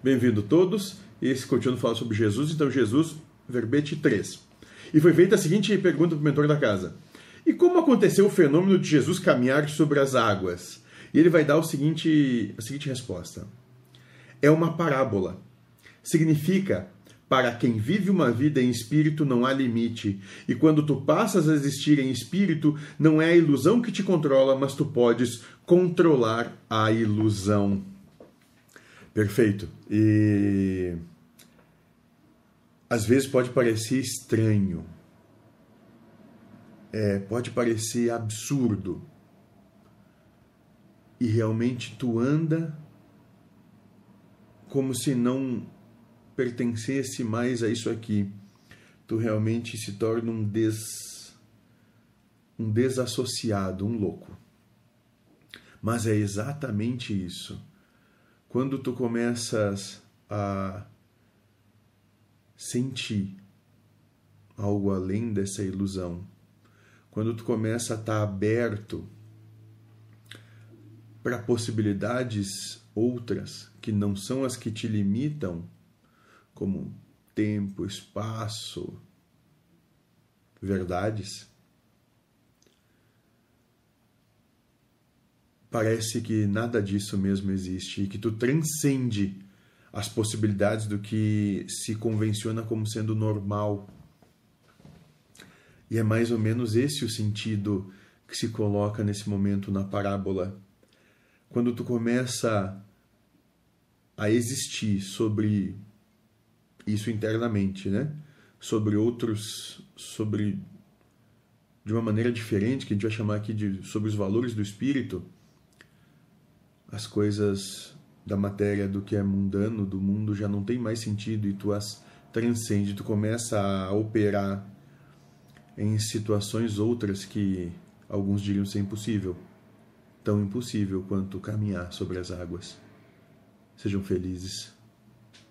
Bem-vindo todos. Esse continuando falando sobre Jesus, então Jesus, verbete 3. E foi feita a seguinte pergunta para o mentor da casa: E como aconteceu o fenômeno de Jesus caminhar sobre as águas? E ele vai dar o seguinte, a seguinte resposta: É uma parábola. Significa para quem vive uma vida em espírito não há limite, e quando tu passas a existir em espírito, não é a ilusão que te controla, mas tu podes controlar a ilusão. Perfeito. E às vezes pode parecer estranho, é, pode parecer absurdo, e realmente tu anda como se não pertencesse mais a isso aqui. Tu realmente se torna um des um desassociado, um louco. Mas é exatamente isso. Quando tu começas a sentir algo além dessa ilusão, quando tu começa a estar aberto para possibilidades outras que não são as que te limitam, como tempo, espaço, verdades, parece que nada disso mesmo existe e que tu transcende as possibilidades do que se convenciona como sendo normal. E é mais ou menos esse o sentido que se coloca nesse momento na parábola. Quando tu começa a existir sobre isso internamente, né? Sobre outros, sobre de uma maneira diferente que a gente vai chamar aqui de sobre os valores do espírito, as coisas da matéria do que é mundano, do mundo já não tem mais sentido e tu as transcende, tu começa a operar em situações outras que alguns diriam ser impossível, tão impossível quanto caminhar sobre as águas. Sejam felizes.